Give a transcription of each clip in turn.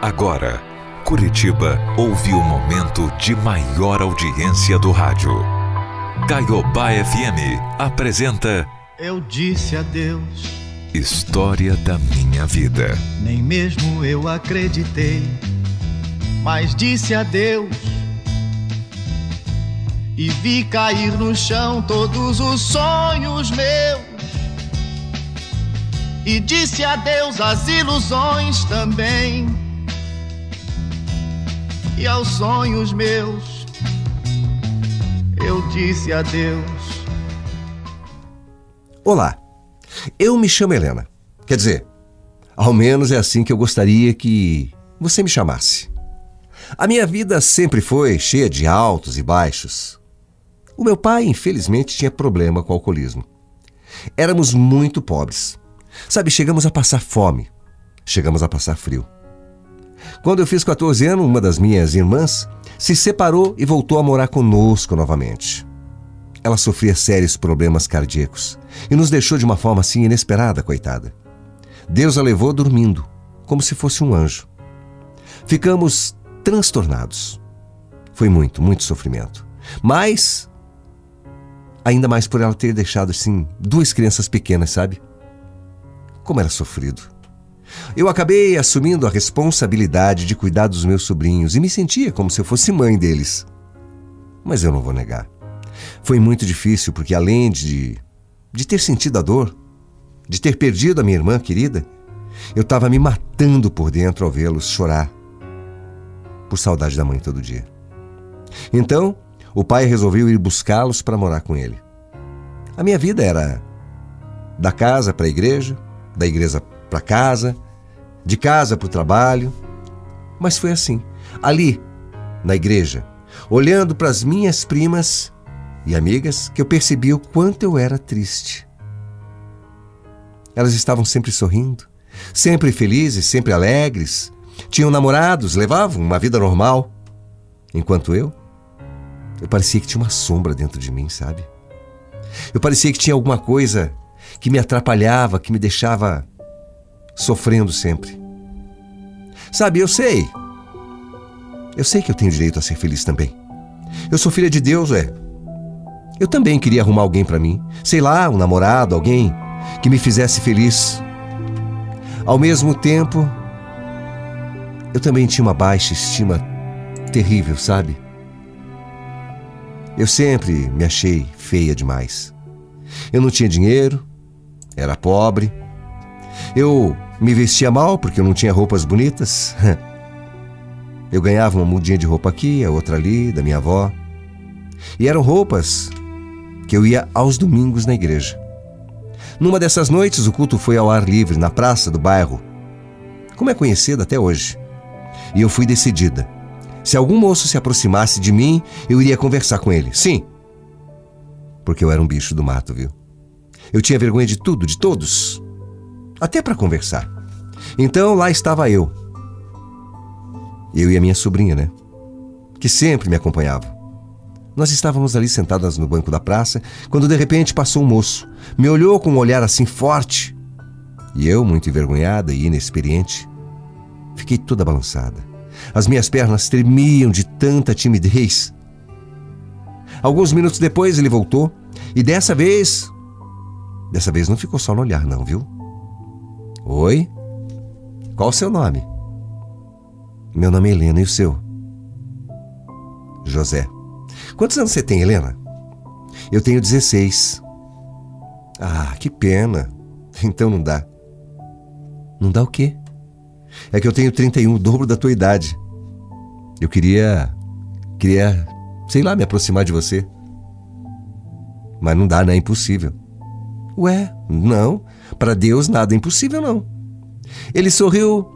Agora, Curitiba ouve o momento de maior audiência do rádio. Caiobá FM apresenta Eu disse a Deus, História da Minha Vida. nem mesmo eu acreditei, mas disse a Deus. E vi cair no chão todos os sonhos meus. E disse a Deus as ilusões também. E aos sonhos meus, eu disse a Deus. Olá, eu me chamo Helena. Quer dizer, ao menos é assim que eu gostaria que você me chamasse. A minha vida sempre foi cheia de altos e baixos. O meu pai, infelizmente, tinha problema com o alcoolismo. Éramos muito pobres. Sabe, chegamos a passar fome. Chegamos a passar frio. Quando eu fiz 14 anos, uma das minhas irmãs se separou e voltou a morar conosco novamente. Ela sofria sérios problemas cardíacos e nos deixou de uma forma assim inesperada, coitada. Deus a levou dormindo, como se fosse um anjo. Ficamos transtornados. Foi muito, muito sofrimento. Mas, ainda mais por ela ter deixado assim duas crianças pequenas, sabe? Como era sofrido. Eu acabei assumindo a responsabilidade de cuidar dos meus sobrinhos e me sentia como se eu fosse mãe deles. Mas eu não vou negar. Foi muito difícil porque, além de, de ter sentido a dor, de ter perdido a minha irmã querida, eu estava me matando por dentro ao vê-los chorar por saudade da mãe todo dia. Então, o pai resolveu ir buscá-los para morar com ele. A minha vida era da casa para a igreja, da igreja para casa, de casa para o trabalho. Mas foi assim, ali, na igreja, olhando para as minhas primas e amigas, que eu percebi o quanto eu era triste. Elas estavam sempre sorrindo, sempre felizes, sempre alegres, tinham namorados, levavam uma vida normal. Enquanto eu, eu parecia que tinha uma sombra dentro de mim, sabe? Eu parecia que tinha alguma coisa que me atrapalhava, que me deixava sofrendo sempre. Sabe, eu sei. Eu sei que eu tenho direito a ser feliz também. Eu sou filha de Deus, é. Eu também queria arrumar alguém para mim, sei lá, um namorado, alguém que me fizesse feliz. Ao mesmo tempo, eu também tinha uma baixa estima terrível, sabe? Eu sempre me achei feia demais. Eu não tinha dinheiro, era pobre. Eu me vestia mal porque eu não tinha roupas bonitas. Eu ganhava uma mudinha de roupa aqui, a outra ali, da minha avó. E eram roupas que eu ia aos domingos na igreja. Numa dessas noites, o culto foi ao ar livre, na praça do bairro, como é conhecida até hoje. E eu fui decidida. Se algum moço se aproximasse de mim, eu iria conversar com ele. Sim. Porque eu era um bicho do mato, viu? Eu tinha vergonha de tudo, de todos. Até para conversar. Então lá estava eu. Eu e a minha sobrinha, né? Que sempre me acompanhava. Nós estávamos ali sentadas no banco da praça, quando de repente passou um moço. Me olhou com um olhar assim forte. E eu, muito envergonhada e inexperiente, fiquei toda balançada. As minhas pernas tremiam de tanta timidez. Alguns minutos depois ele voltou e dessa vez. Dessa vez não ficou só no olhar, não, viu? Oi? Qual o seu nome? Meu nome é Helena e o seu? José. Quantos anos você tem, Helena? Eu tenho 16. Ah, que pena. Então não dá. Não dá o quê? É que eu tenho 31, o dobro da tua idade. Eu queria. Queria, sei lá, me aproximar de você. Mas não dá, né? É impossível. Ué, não. Para Deus nada é impossível, não. Ele sorriu,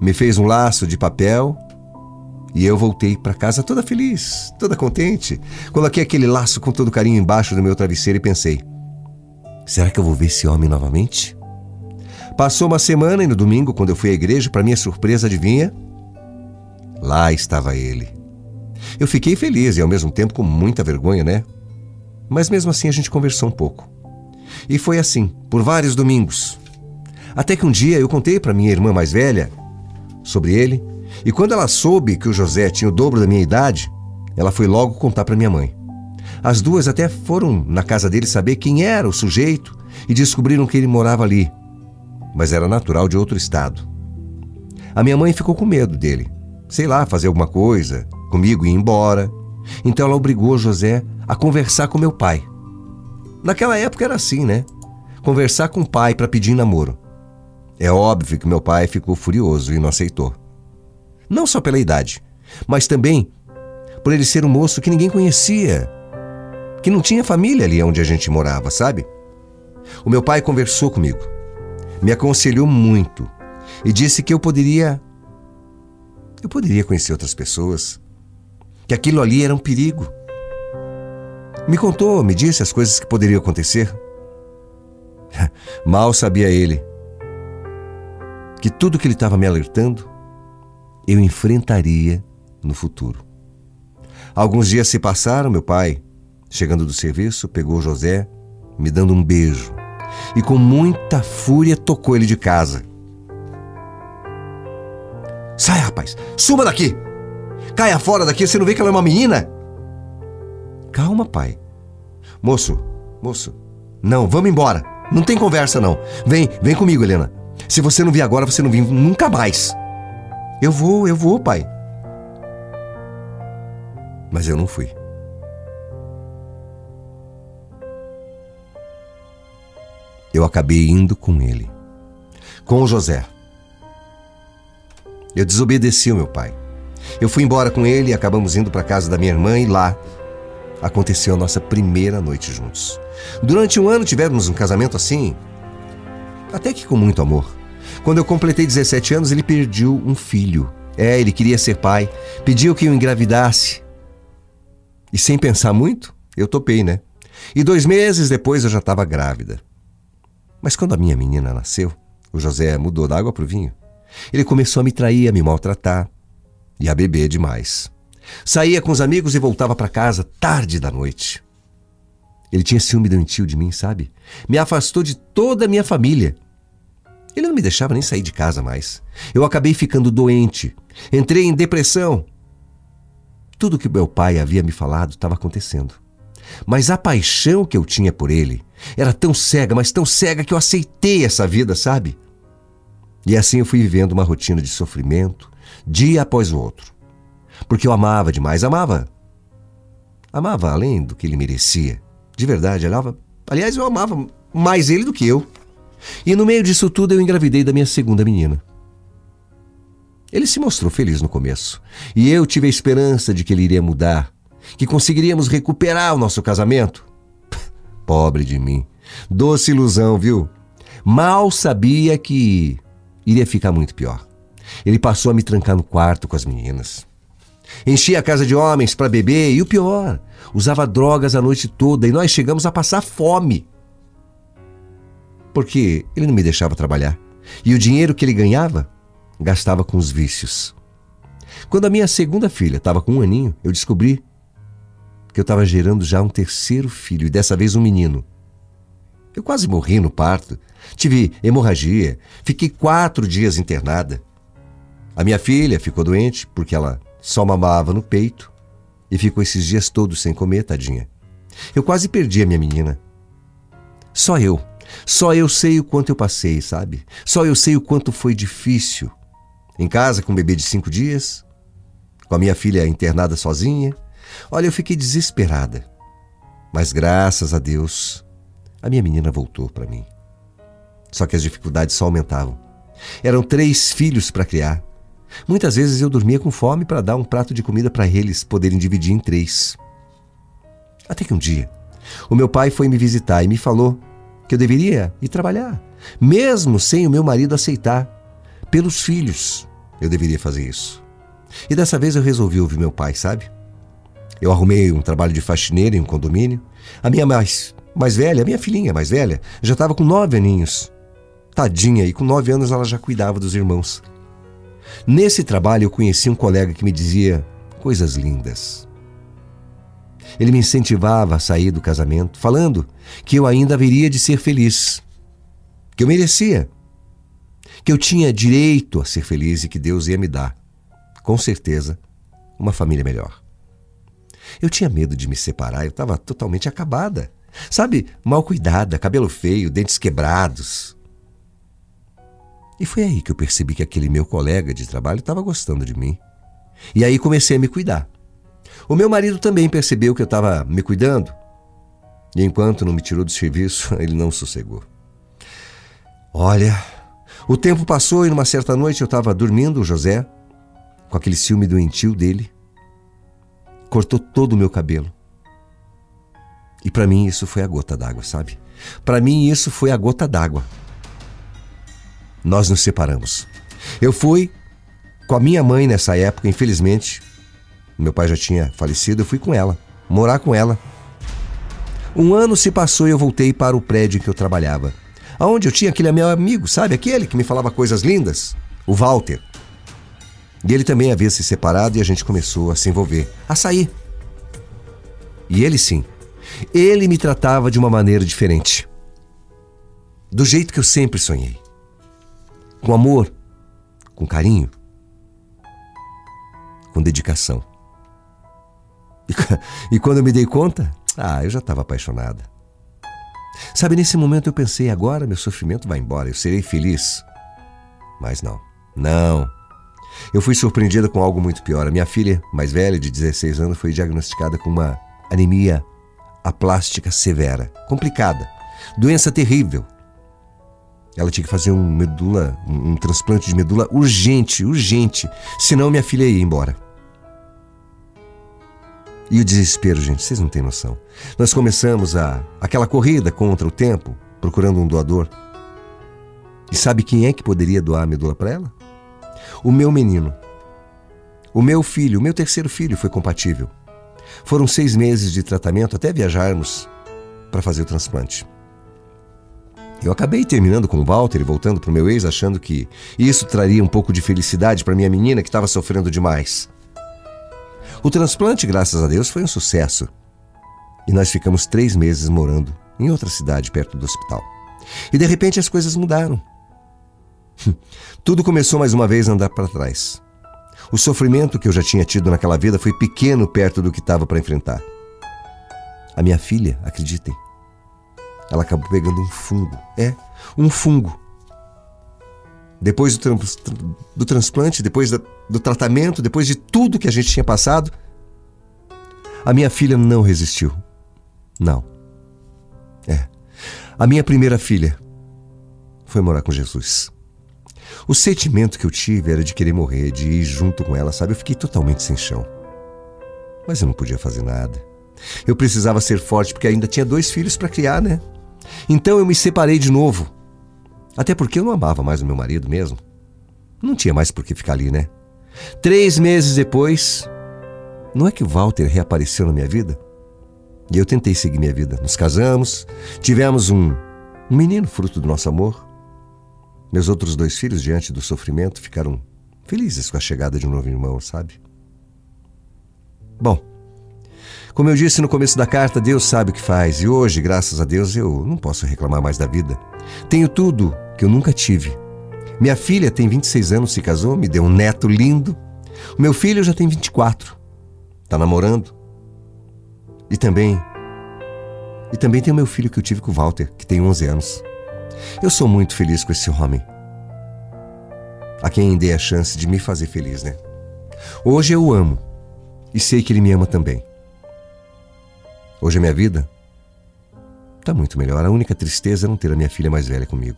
me fez um laço de papel e eu voltei para casa toda feliz, toda contente. Coloquei aquele laço com todo carinho embaixo do meu travesseiro e pensei: será que eu vou ver esse homem novamente? Passou uma semana e no domingo, quando eu fui à igreja, para minha surpresa, adivinha? Lá estava ele. Eu fiquei feliz e ao mesmo tempo com muita vergonha, né? Mas mesmo assim a gente conversou um pouco. E foi assim, por vários domingos. Até que um dia eu contei para minha irmã mais velha sobre ele, e quando ela soube que o José tinha o dobro da minha idade, ela foi logo contar para minha mãe. As duas até foram na casa dele saber quem era o sujeito e descobriram que ele morava ali, mas era natural de outro estado. A minha mãe ficou com medo dele, sei lá, fazer alguma coisa, comigo ir embora. Então ela obrigou José a conversar com meu pai. Naquela época era assim, né? Conversar com o pai para pedir namoro. É óbvio que meu pai ficou furioso e não aceitou. Não só pela idade, mas também por ele ser um moço que ninguém conhecia, que não tinha família ali onde a gente morava, sabe? O meu pai conversou comigo, me aconselhou muito e disse que eu poderia. Eu poderia conhecer outras pessoas, que aquilo ali era um perigo. Me contou, me disse as coisas que poderiam acontecer. Mal sabia ele que tudo que ele estava me alertando eu enfrentaria no futuro. Alguns dias se passaram, meu pai, chegando do serviço, pegou José, me dando um beijo, e com muita fúria tocou ele de casa. Sai, rapaz, suma daqui! Caia fora daqui, você não vê que ela é uma menina? Calma, pai. Moço, moço, não, vamos embora. Não tem conversa, não. Vem, vem comigo, Helena. Se você não vir agora, você não vem nunca mais. Eu vou, eu vou, pai. Mas eu não fui. Eu acabei indo com ele, com o José. Eu desobedeci ao meu pai. Eu fui embora com ele e acabamos indo para casa da minha irmã e lá aconteceu a nossa primeira noite juntos. Durante um ano tivemos um casamento assim, até que com muito amor. Quando eu completei 17 anos, ele pediu um filho. É, ele queria ser pai, pediu que eu engravidasse. E sem pensar muito, eu topei, né? E dois meses depois eu já estava grávida. Mas quando a minha menina nasceu, o José mudou da água para o vinho. Ele começou a me trair, a me maltratar e a beber demais. Saía com os amigos e voltava para casa tarde da noite. Ele tinha ciúme doentio de mim, sabe? Me afastou de toda a minha família. Ele não me deixava nem sair de casa mais. Eu acabei ficando doente. Entrei em depressão. Tudo que meu pai havia me falado estava acontecendo. Mas a paixão que eu tinha por ele era tão cega, mas tão cega que eu aceitei essa vida, sabe? E assim eu fui vivendo uma rotina de sofrimento, dia após o outro. Porque eu amava demais, amava. Amava além do que ele merecia. De verdade, amava. Aliás, eu amava mais ele do que eu. E no meio disso tudo eu engravidei da minha segunda menina. Ele se mostrou feliz no começo, e eu tive a esperança de que ele iria mudar, que conseguiríamos recuperar o nosso casamento. Pobre de mim. Doce ilusão, viu? Mal sabia que iria ficar muito pior. Ele passou a me trancar no quarto com as meninas. Enchia a casa de homens para beber e o pior, usava drogas a noite toda e nós chegamos a passar fome. Porque ele não me deixava trabalhar e o dinheiro que ele ganhava gastava com os vícios. Quando a minha segunda filha estava com um aninho, eu descobri que eu estava gerando já um terceiro filho, e dessa vez um menino. Eu quase morri no parto. Tive hemorragia. Fiquei quatro dias internada. A minha filha ficou doente porque ela só mamava no peito e ficou esses dias todos sem comer, tadinha. Eu quase perdi a minha menina. Só eu. Só eu sei o quanto eu passei, sabe? Só eu sei o quanto foi difícil. Em casa com um bebê de cinco dias, com a minha filha internada sozinha, Olha, eu fiquei desesperada. Mas graças a Deus, a minha menina voltou para mim. Só que as dificuldades só aumentavam. Eram três filhos para criar. Muitas vezes eu dormia com fome para dar um prato de comida para eles poderem dividir em três. Até que um dia, o meu pai foi me visitar e me falou que eu deveria ir trabalhar, mesmo sem o meu marido aceitar. Pelos filhos, eu deveria fazer isso. E dessa vez eu resolvi ouvir meu pai, sabe? Eu arrumei um trabalho de faxineira em um condomínio. A minha mais, mais velha, a minha filhinha mais velha, já estava com nove aninhos. Tadinha, e com nove anos ela já cuidava dos irmãos. Nesse trabalho eu conheci um colega que me dizia coisas lindas. Ele me incentivava a sair do casamento, falando que eu ainda haveria de ser feliz, que eu merecia. que eu tinha direito a ser feliz e que Deus ia me dar, com certeza, uma família melhor. Eu tinha medo de me separar, eu estava totalmente acabada. Sabe, mal cuidada, cabelo feio, dentes quebrados. E foi aí que eu percebi que aquele meu colega de trabalho estava gostando de mim. E aí comecei a me cuidar. O meu marido também percebeu que eu estava me cuidando. E enquanto não me tirou do serviço, ele não sossegou. Olha, o tempo passou e numa certa noite eu estava dormindo, o José, com aquele ciúme doentio dele, cortou todo o meu cabelo. E para mim isso foi a gota d'água, sabe? Para mim isso foi a gota d'água. Nós nos separamos. Eu fui com a minha mãe nessa época, infelizmente. Meu pai já tinha falecido, eu fui com ela, morar com ela. Um ano se passou e eu voltei para o prédio em que eu trabalhava. Aonde eu tinha aquele meu amigo, sabe? Aquele que me falava coisas lindas, o Walter. E ele também havia se separado e a gente começou a se envolver, a sair. E ele sim, ele me tratava de uma maneira diferente. Do jeito que eu sempre sonhei. Com amor, com carinho, com dedicação. E, e quando eu me dei conta, ah, eu já estava apaixonada. Sabe, nesse momento eu pensei, agora meu sofrimento vai embora, eu serei feliz. Mas não, não. Eu fui surpreendida com algo muito pior. A minha filha, mais velha, de 16 anos, foi diagnosticada com uma anemia aplástica severa, complicada, doença terrível. Ela tinha que fazer um medula, um, um transplante de medula urgente, urgente, senão minha filha ia embora. E o desespero, gente, vocês não têm noção. Nós começamos a aquela corrida contra o tempo, procurando um doador. E sabe quem é que poderia doar a medula para ela? O meu menino. O meu filho, o meu terceiro filho foi compatível. Foram seis meses de tratamento até viajarmos para fazer o transplante. Eu acabei terminando com o Walter e voltando para o meu ex, achando que isso traria um pouco de felicidade para minha menina que estava sofrendo demais. O transplante, graças a Deus, foi um sucesso. E nós ficamos três meses morando em outra cidade perto do hospital. E de repente as coisas mudaram. Tudo começou mais uma vez a andar para trás. O sofrimento que eu já tinha tido naquela vida foi pequeno perto do que estava para enfrentar. A minha filha, acreditem, ela acabou pegando um fungo. É, um fungo. Depois do, trans, do transplante, depois da, do tratamento, depois de tudo que a gente tinha passado, a minha filha não resistiu. Não. É. A minha primeira filha foi morar com Jesus. O sentimento que eu tive era de querer morrer, de ir junto com ela, sabe? Eu fiquei totalmente sem chão. Mas eu não podia fazer nada. Eu precisava ser forte porque ainda tinha dois filhos para criar, né? Então eu me separei de novo. Até porque eu não amava mais o meu marido mesmo. Não tinha mais por que ficar ali, né? Três meses depois, não é que o Walter reapareceu na minha vida? E eu tentei seguir minha vida. Nos casamos, tivemos um, um menino fruto do nosso amor. Meus outros dois filhos, diante do sofrimento, ficaram felizes com a chegada de um novo irmão, sabe? Bom, como eu disse no começo da carta, Deus sabe o que faz e hoje, graças a Deus, eu não posso reclamar mais da vida. Tenho tudo que eu nunca tive. Minha filha tem 26 anos, se casou, me deu um neto lindo. O meu filho já tem 24, está namorando. E também. E também tem o meu filho que eu tive com o Walter, que tem 11 anos. Eu sou muito feliz com esse homem. A quem dei a chance de me fazer feliz, né? Hoje eu o amo e sei que ele me ama também. Hoje a minha vida está muito melhor. A única tristeza é não ter a minha filha mais velha comigo.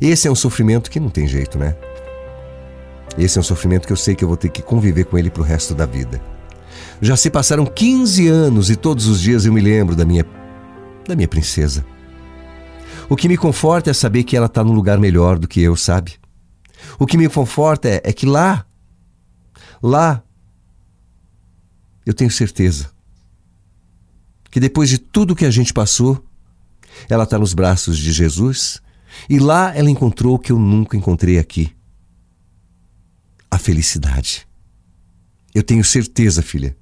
Esse é um sofrimento que não tem jeito, né? Esse é um sofrimento que eu sei que eu vou ter que conviver com ele pro resto da vida. Já se passaram 15 anos e todos os dias eu me lembro da minha da minha princesa. O que me conforta é saber que ela está num lugar melhor do que eu, sabe? O que me conforta é, é que lá, lá, eu tenho certeza que depois de tudo que a gente passou, ela está nos braços de Jesus e lá ela encontrou o que eu nunca encontrei aqui: a felicidade. Eu tenho certeza, filha,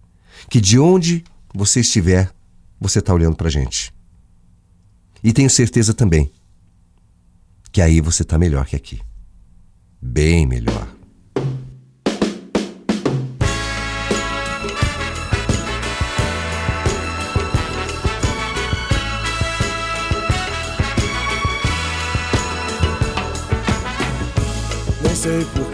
que de onde você estiver, você está olhando para a gente. E tenho certeza também que aí você está melhor que aqui. bem melhor.